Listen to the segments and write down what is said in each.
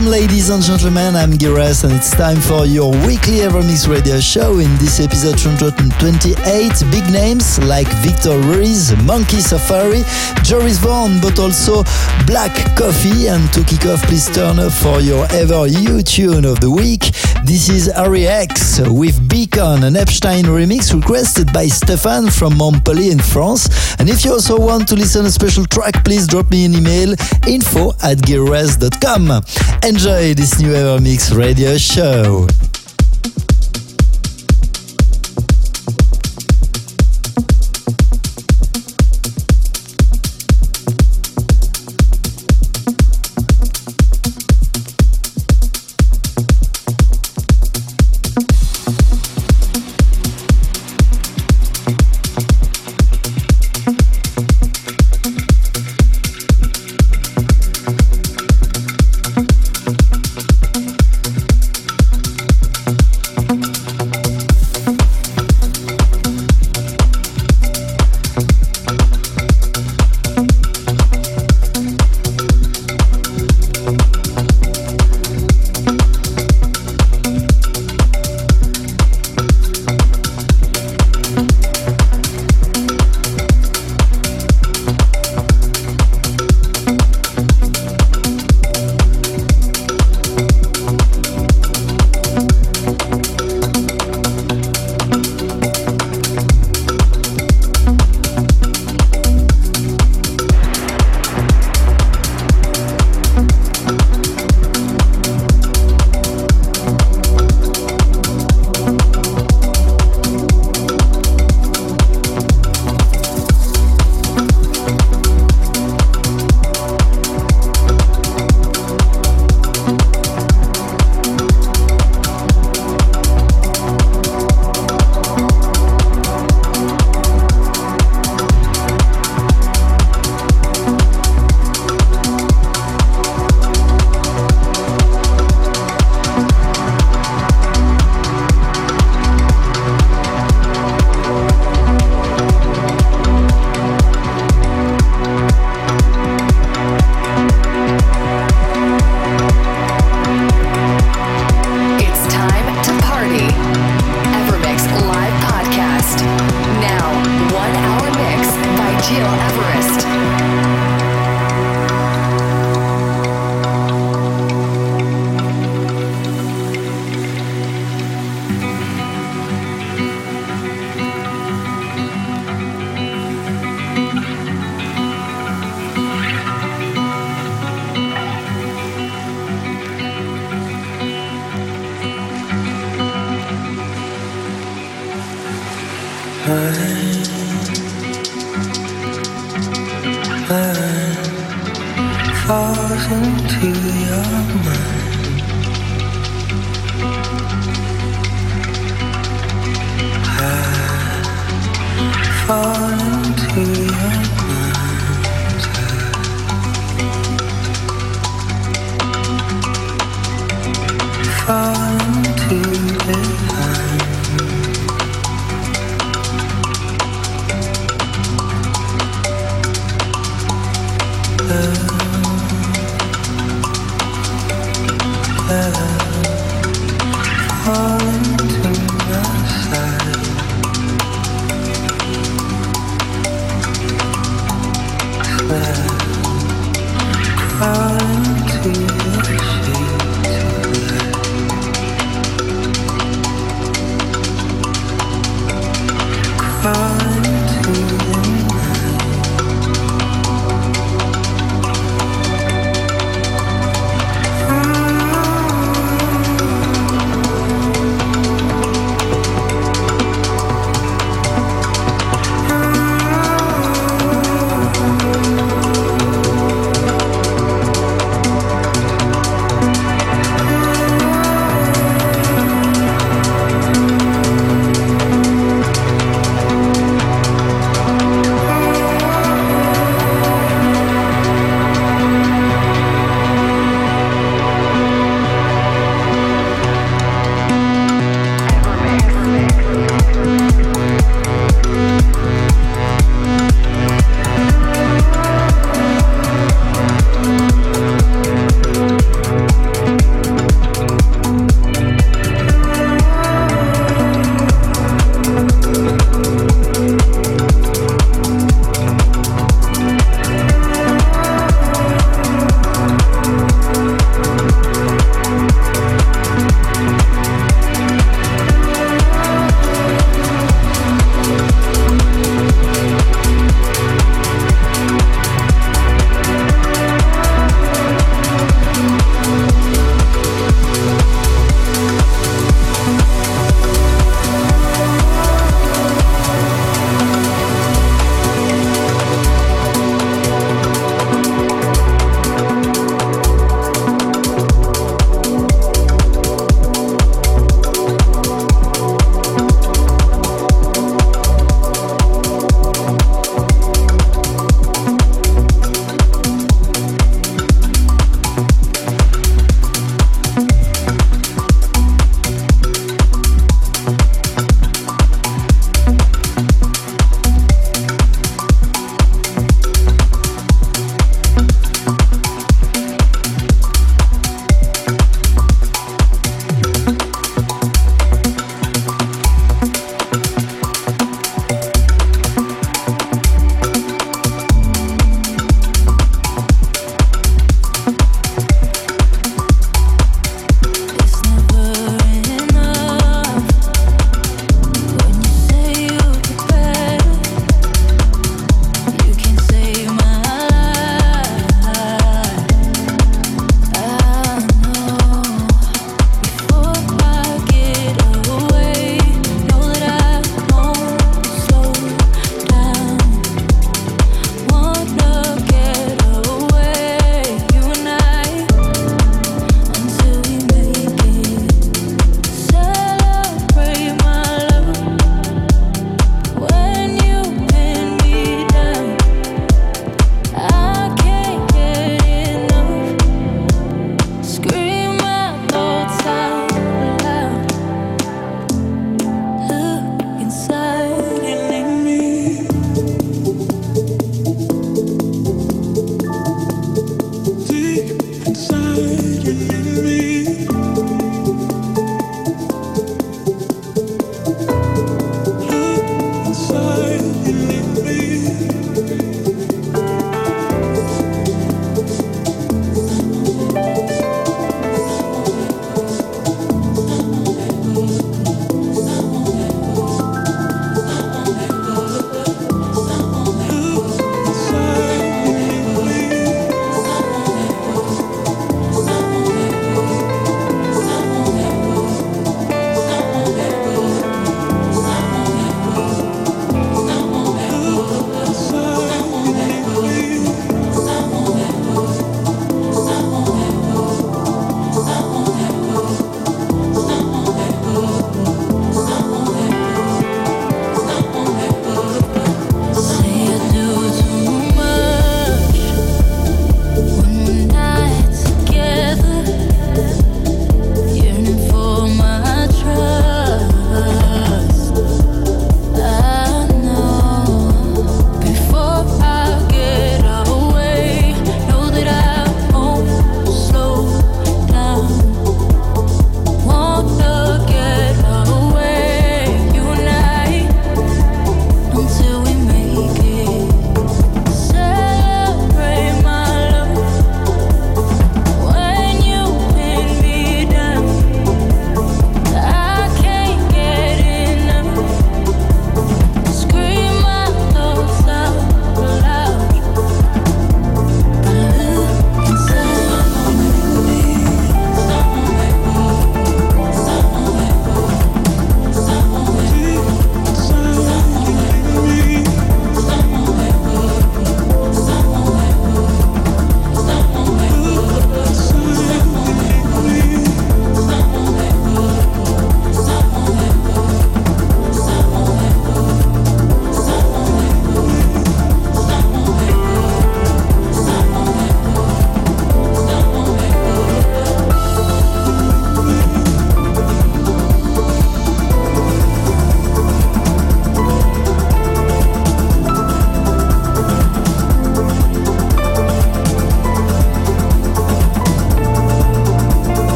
Welcome, ladies and gentlemen. I'm Gires, and it's time for your weekly Evermix radio show. In this episode 128, big names like Victor Ruiz, Monkey Safari, Joris Voorn, but also Black Coffee. And to kick off, please turn up for your ever you tune of the week. This is Harry X with Beacon, an Epstein remix requested by Stefan from Montpellier in France. And if you also want to listen a special track, please drop me an email info at gearres.com. Enjoy this new Evermix radio show.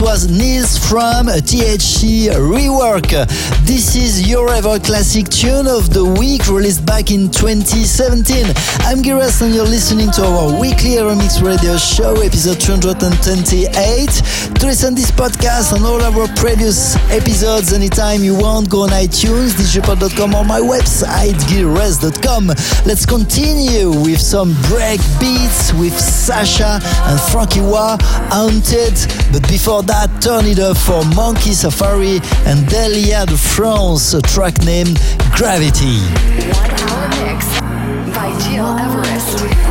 Was Nils from THC Rework. This is your ever classic tune of the week released back in 2017. I'm Giras and you're listening to our weekly Evermix Radio show, episode 228. To listen to this podcast and all our previous episodes anytime you want, go on iTunes, digipod.com or my website, giras.com. Let's continue with some break beats with Sasha and Frankie Wah, Haunted. But before that, turn it up for Safari and Delia de France, a track named Gravity. One hour mix by Gil Everest.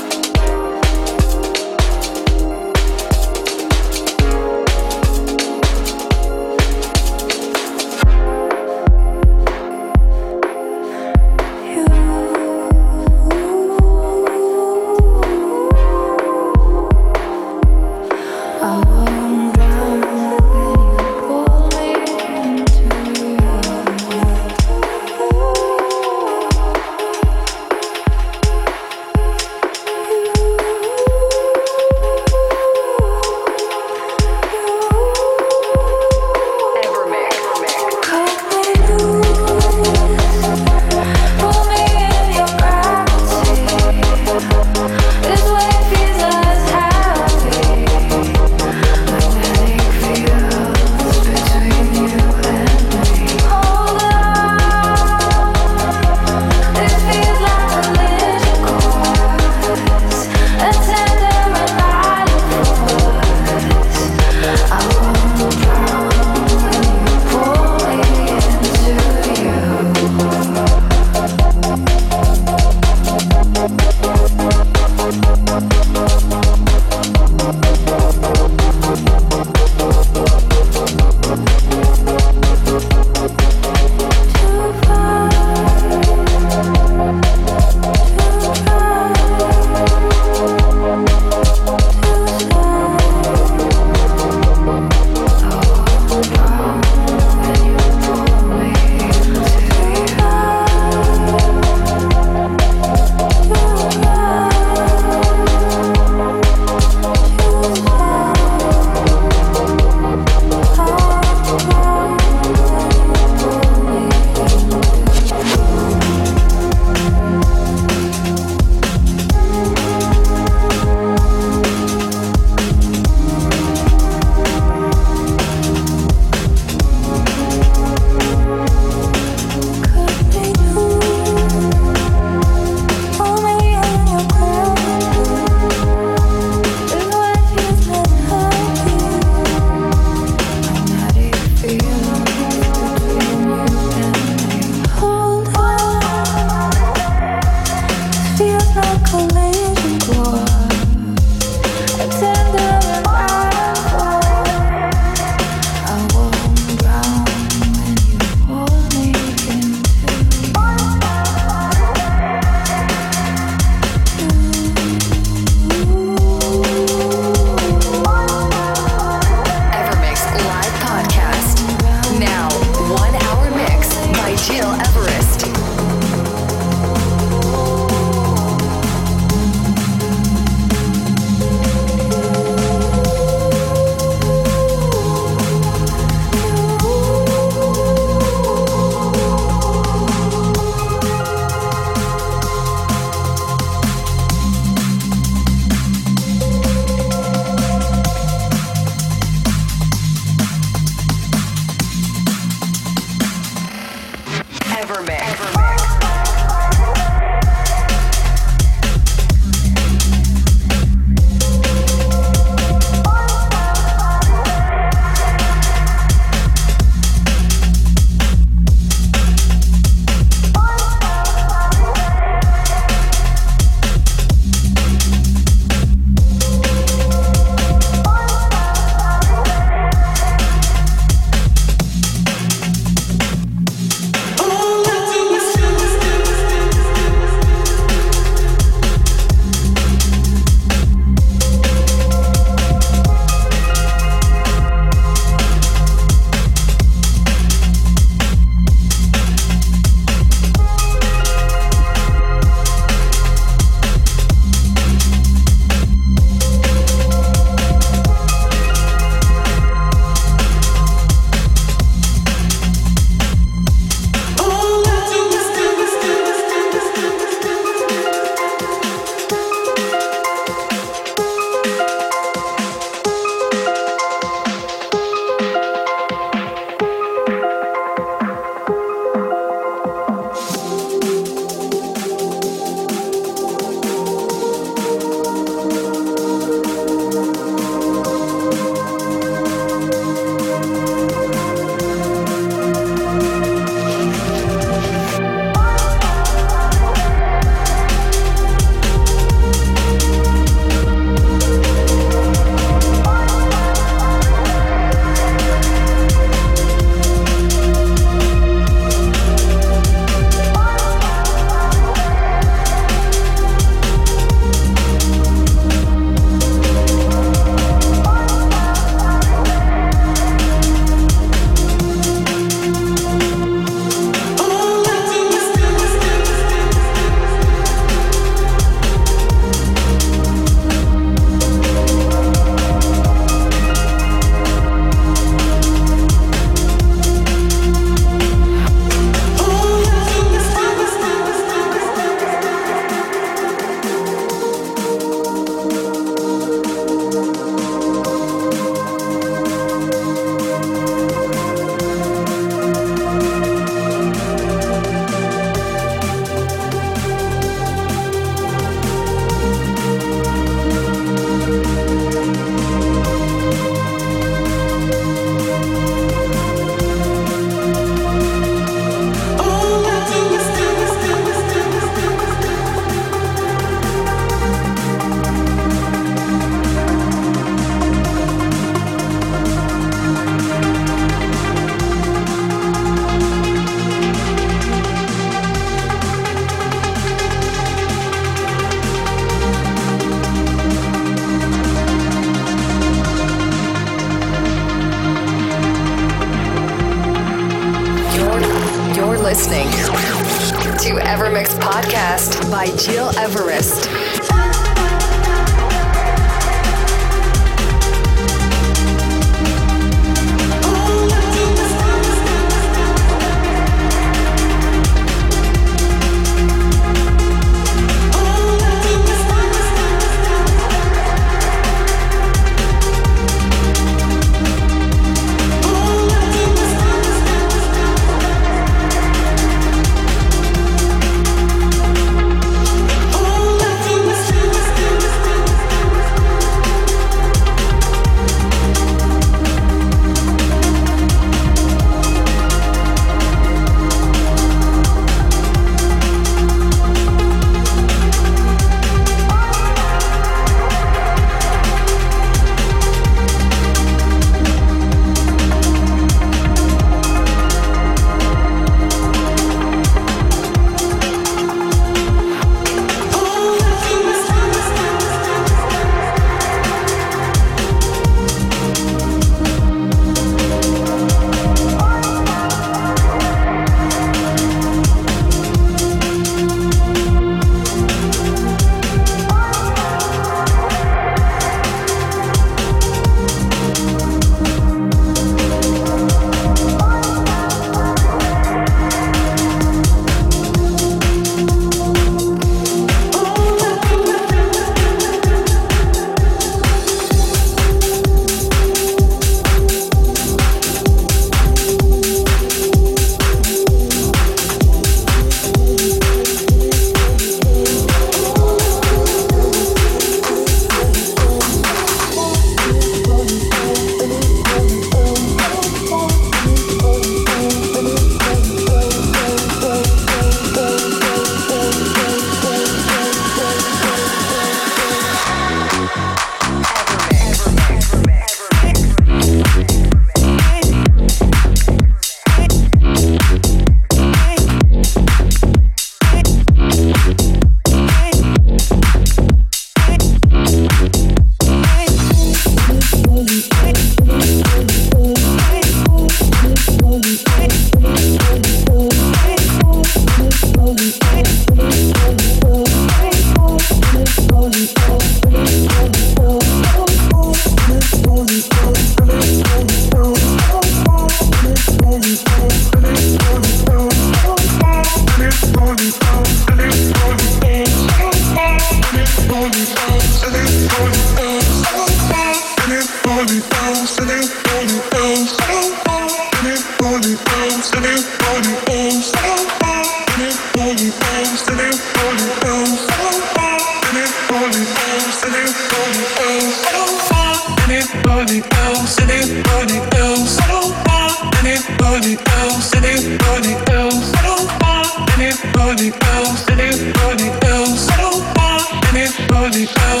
else, anybody else. I don't want anybody else.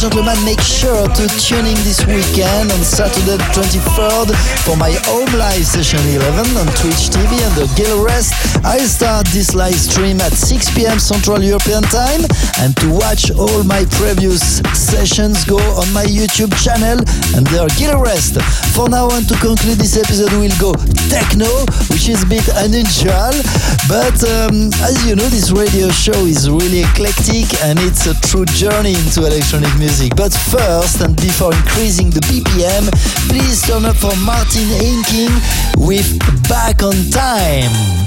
Gentlemen, make sure to tune in this weekend on Saturday 23rd for my home live session 11 on Twitch TV and the Rest. I start this live stream at 6 p.m. Central European Time and to watch all my previous sessions go on my YouTube channel and Gil Rest. For now and to conclude this episode we'll go techno, which is a bit unusual, but um, as you know this radio show is really eclectic and it's a true journey into electronic music. But first, and before increasing the BPM, please turn up for Martin Ikin with Back on Time.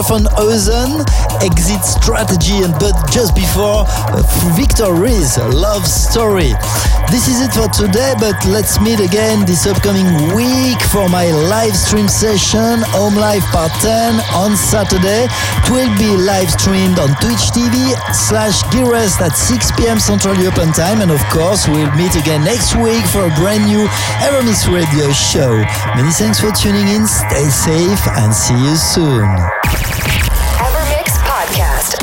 Victor Ozen, Exit Strategy, and but just before Victor Love Story. This is it for today, but let's meet again this upcoming week for my live stream session, Home Life Part 10 on Saturday. It will be live streamed on Twitch TV slash Gearest at 6 p.m. Central European Time, and of course, we'll meet again next week for a brand new Evermix Radio show. Many thanks for tuning in, stay safe, and see you soon.